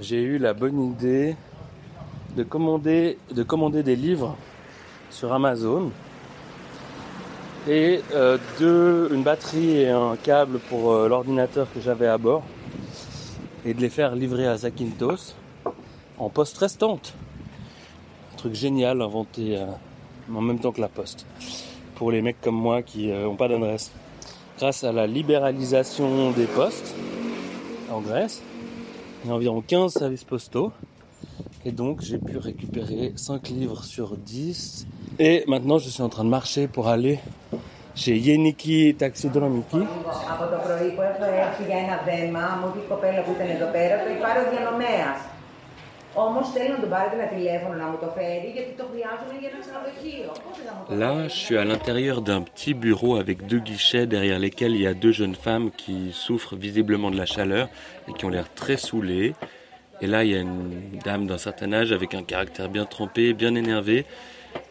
j'ai eu la bonne idée de commander, de commander des livres sur Amazon et euh, une batterie et un câble pour euh, l'ordinateur que j'avais à bord et de les faire livrer à Zakynthos en poste restante. Un truc génial inventé euh, en même temps que la poste pour les mecs comme moi qui n'ont pas d'adresse. Grâce à la libéralisation des postes en Grèce, il y a environ 15 services postaux et donc j'ai pu récupérer 5 livres sur 10. Et maintenant je suis en train de marcher pour aller chez Yeniki Taxidromiki. Από το πρωί που έχω έρθει για ένα δέμα, μου είπε η κοπέλα που ήταν εδώ πέρα, το έχει πάρει ο διανομέας. Là, je suis à l'intérieur d'un petit bureau avec deux guichets derrière lesquels il y a deux jeunes femmes qui souffrent visiblement de la chaleur et qui ont l'air très saoulées. Et là, il y a une dame d'un certain âge avec un caractère bien trempé, bien énervé,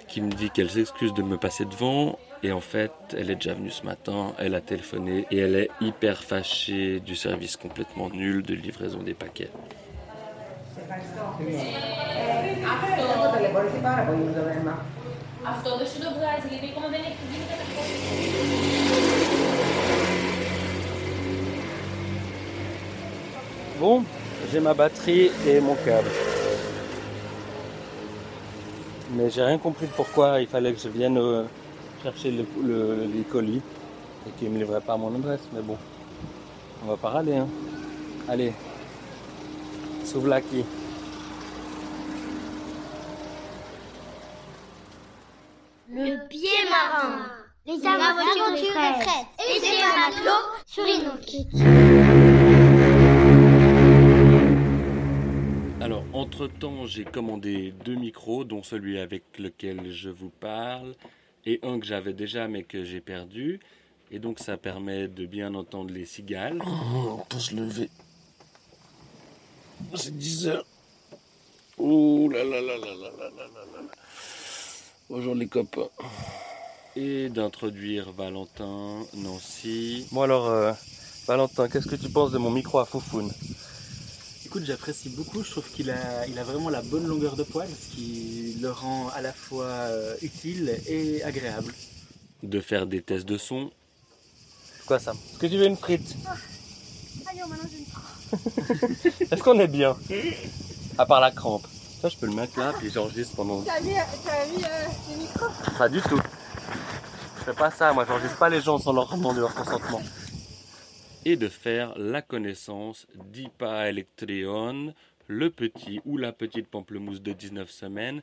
qui me dit qu'elle s'excuse de me passer devant. Et en fait, elle est déjà venue ce matin, elle a téléphoné et elle est hyper fâchée du service complètement nul de livraison des paquets. Σε ευχαριστώ. Ε, αυτό έχω ταλαιπωρηθεί πάρα πολύ με το δέμα. Αυτό δεν σου το βγάζει, γιατί ακόμα δεν έχει γίνει καταχώρηση. Bon, j'ai ma batterie et mon câble. Mais j'ai rien compris de pourquoi il fallait que je vienne euh, chercher le, le- les colis et qu'ils me livraient pas à mon adresse. Mais bon, on va pas râler. Hein. Allez, Souvlaki. Le Les aventures de Fred. Et ses matelots sur Inoki. Alors, entre-temps, j'ai commandé deux micros, dont celui avec lequel je vous parle, et un que j'avais déjà mais que j'ai perdu. Et donc, ça permet de bien entendre les cigales. Oh, on peut se lever. C'est 10 heures. Ouh là là là là là là là là là. Bonjour les copains. Et d'introduire Valentin, Nancy. Bon alors, euh, Valentin, qu'est-ce que tu penses de mon micro à Foufoune? Écoute, j'apprécie beaucoup. Je trouve qu'il a, il a vraiment la bonne longueur de poil, ce qui le rend à la fois euh, utile et agréable. de faire des tests de son. Quoi ça Est-ce que tu veux une frite? Est-ce qu'on est bien? À part la crampe. Ça, je peux le mettre là, puis j'enregistre pendant. T'as mis, t'as mis euh, les micros Pas du tout. Je fais pas ça, moi, j'enregistre pas les gens sans leur demander leur consentement. Et de faire la connaissance d'Ipa Electrion, le petit ou la petite pamplemousse de 19 semaines,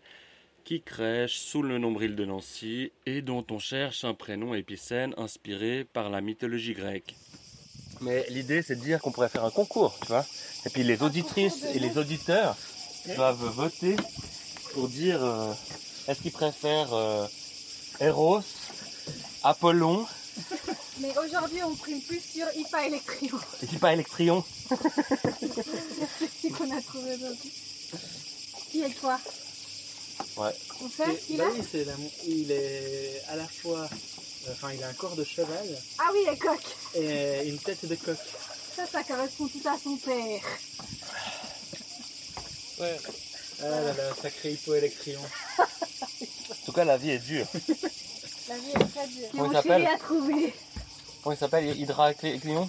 qui crèche sous le nombril de Nancy et dont on cherche un prénom épicène inspiré par la mythologie grecque. Mais l'idée, c'est de dire qu'on pourrait faire un concours, tu vois. Et puis les auditrices et les auditeurs doivent voter pour dire euh, est-ce qu'ils préfèrent euh, Eros, Apollon, Mais aujourd'hui, on prime plus sur IPA Electrio. et puis pas Electrion. C'est qu'on a trouvé aujourd'hui. Qui est toi Ouais. On sait Et- qui bah là oui, c'est la- il est à la fois, enfin, il a un corps de cheval Ah oui, les coq. et une tête de coq. Ça, ça correspond tout à son père. Ouais. Ah là là, sacré hypoélectrion. En tout cas, la vie est dure. La vie est très dure. Comment il s'appelle a trouvé. Comment il s'appelle Hydra Cléon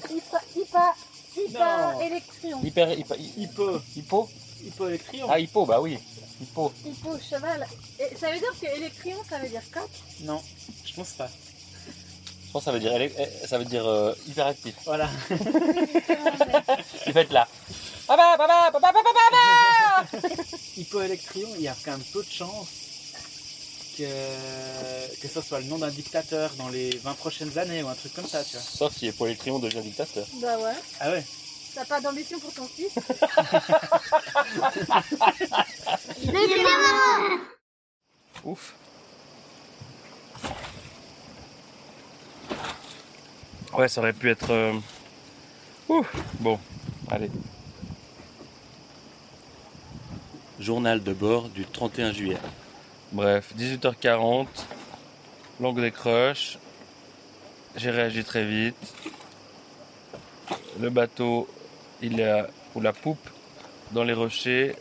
Non. Electrion. Hyper. Hyper. Hypo, Hippo hypoélectrion. Ah, Hippo, bah oui. Hippo. Hippo, cheval. Et ça veut dire que Electrion, ça veut dire coq Non, je pense pas. Je pense que ça veut dire, eh, ça veut dire euh, hyperactif. Voilà. Il fait être là. Papa, papa, papa, papa, papa Hypoélectrion, il y a quand même peu de chances que, que ce soit le nom d'un dictateur dans les 20 prochaines années ou un truc comme ça, tu vois. Sauf si Hippo Electrion devient dictateur. Bah ouais. Ah ouais T'as pas d'ambition pour ton fils. Ouf. Ouais, ça aurait pu être. euh, Ouf. Bon, allez. Journal de bord du 31 juillet. Bref, 18h40, longue décroche. J'ai réagi très vite. Le bateau, il est à- ou la poupe dans les rochers,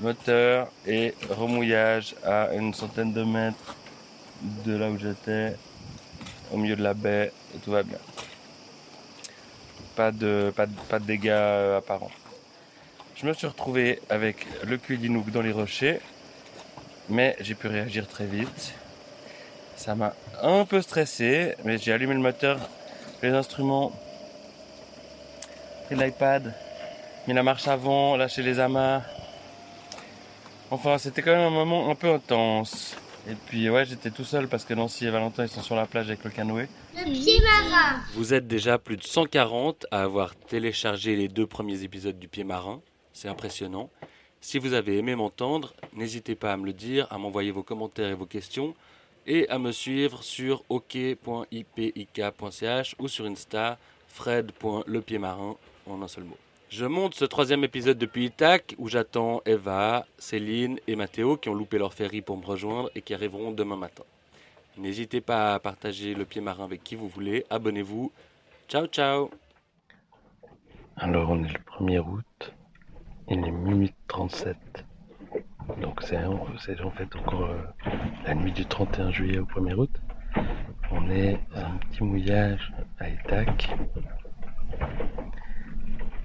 moteur et remouillage à une centaine de mètres de là où j'étais, au milieu de la baie, et tout va bien. Pas de, pas pas de dégâts euh, apparents. Je me suis retrouvé avec le cul d'Inouk dans les rochers, mais j'ai pu réagir très vite. Ça m'a un peu stressé, mais j'ai allumé le moteur, les instruments, pris l'iPad, mis la marche avant, lâché les amas. Enfin, c'était quand même un moment un peu intense. Et puis ouais, j'étais tout seul parce que Nancy et Valentin ils sont sur la plage avec le canoë. Le pied marin. Vous êtes déjà plus de 140 à avoir téléchargé les deux premiers épisodes du Pied Marin. C'est impressionnant. Si vous avez aimé m'entendre, n'hésitez pas à me le dire, à m'envoyer vos commentaires et vos questions et à me suivre sur ok.ipik.ch ou sur Insta fred.lepiedmarin en un seul mot. Je monte ce troisième épisode depuis Itac où j'attends Eva, Céline et Mathéo qui ont loupé leur ferry pour me rejoindre et qui arriveront demain matin. N'hésitez pas à partager le pied marin avec qui vous voulez. Abonnez-vous. Ciao ciao Alors on est le 1er août. Il est minuit 37. Donc c'est en fait encore euh, la nuit du 31 juillet au 1er août. On est à un petit mouillage à Itac.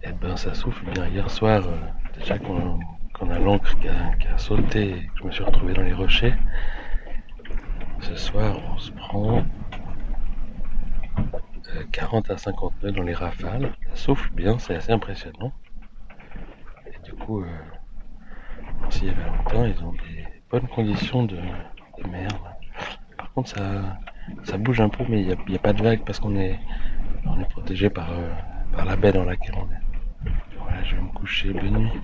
Et ben ça souffle bien. Hier soir, euh, déjà qu'on a l'encre qui, a, sauté et que je me suis retrouvé dans les rochers. Ce soir, on se prend 40 euh, à 50 nœuds dans les rafales. Ça souffle bien, c'est assez impressionnant. Coup, euh, s'il y avait longtemps, ils ont des bonnes conditions de, mer. Par contre, ça, ça bouge un peu, mais il n'y a, pas de vagues parce qu'on est, on est protégé par, euh, par la baie dans laquelle on est. Voilà, je vais me coucher. Bonne nuit.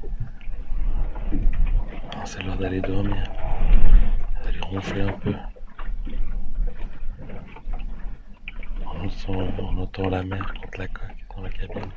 Ah, c'est l'heure d'aller dormir. D'aller ronfler un peu. On entend, on entend la mer contre la coque dans la cabine.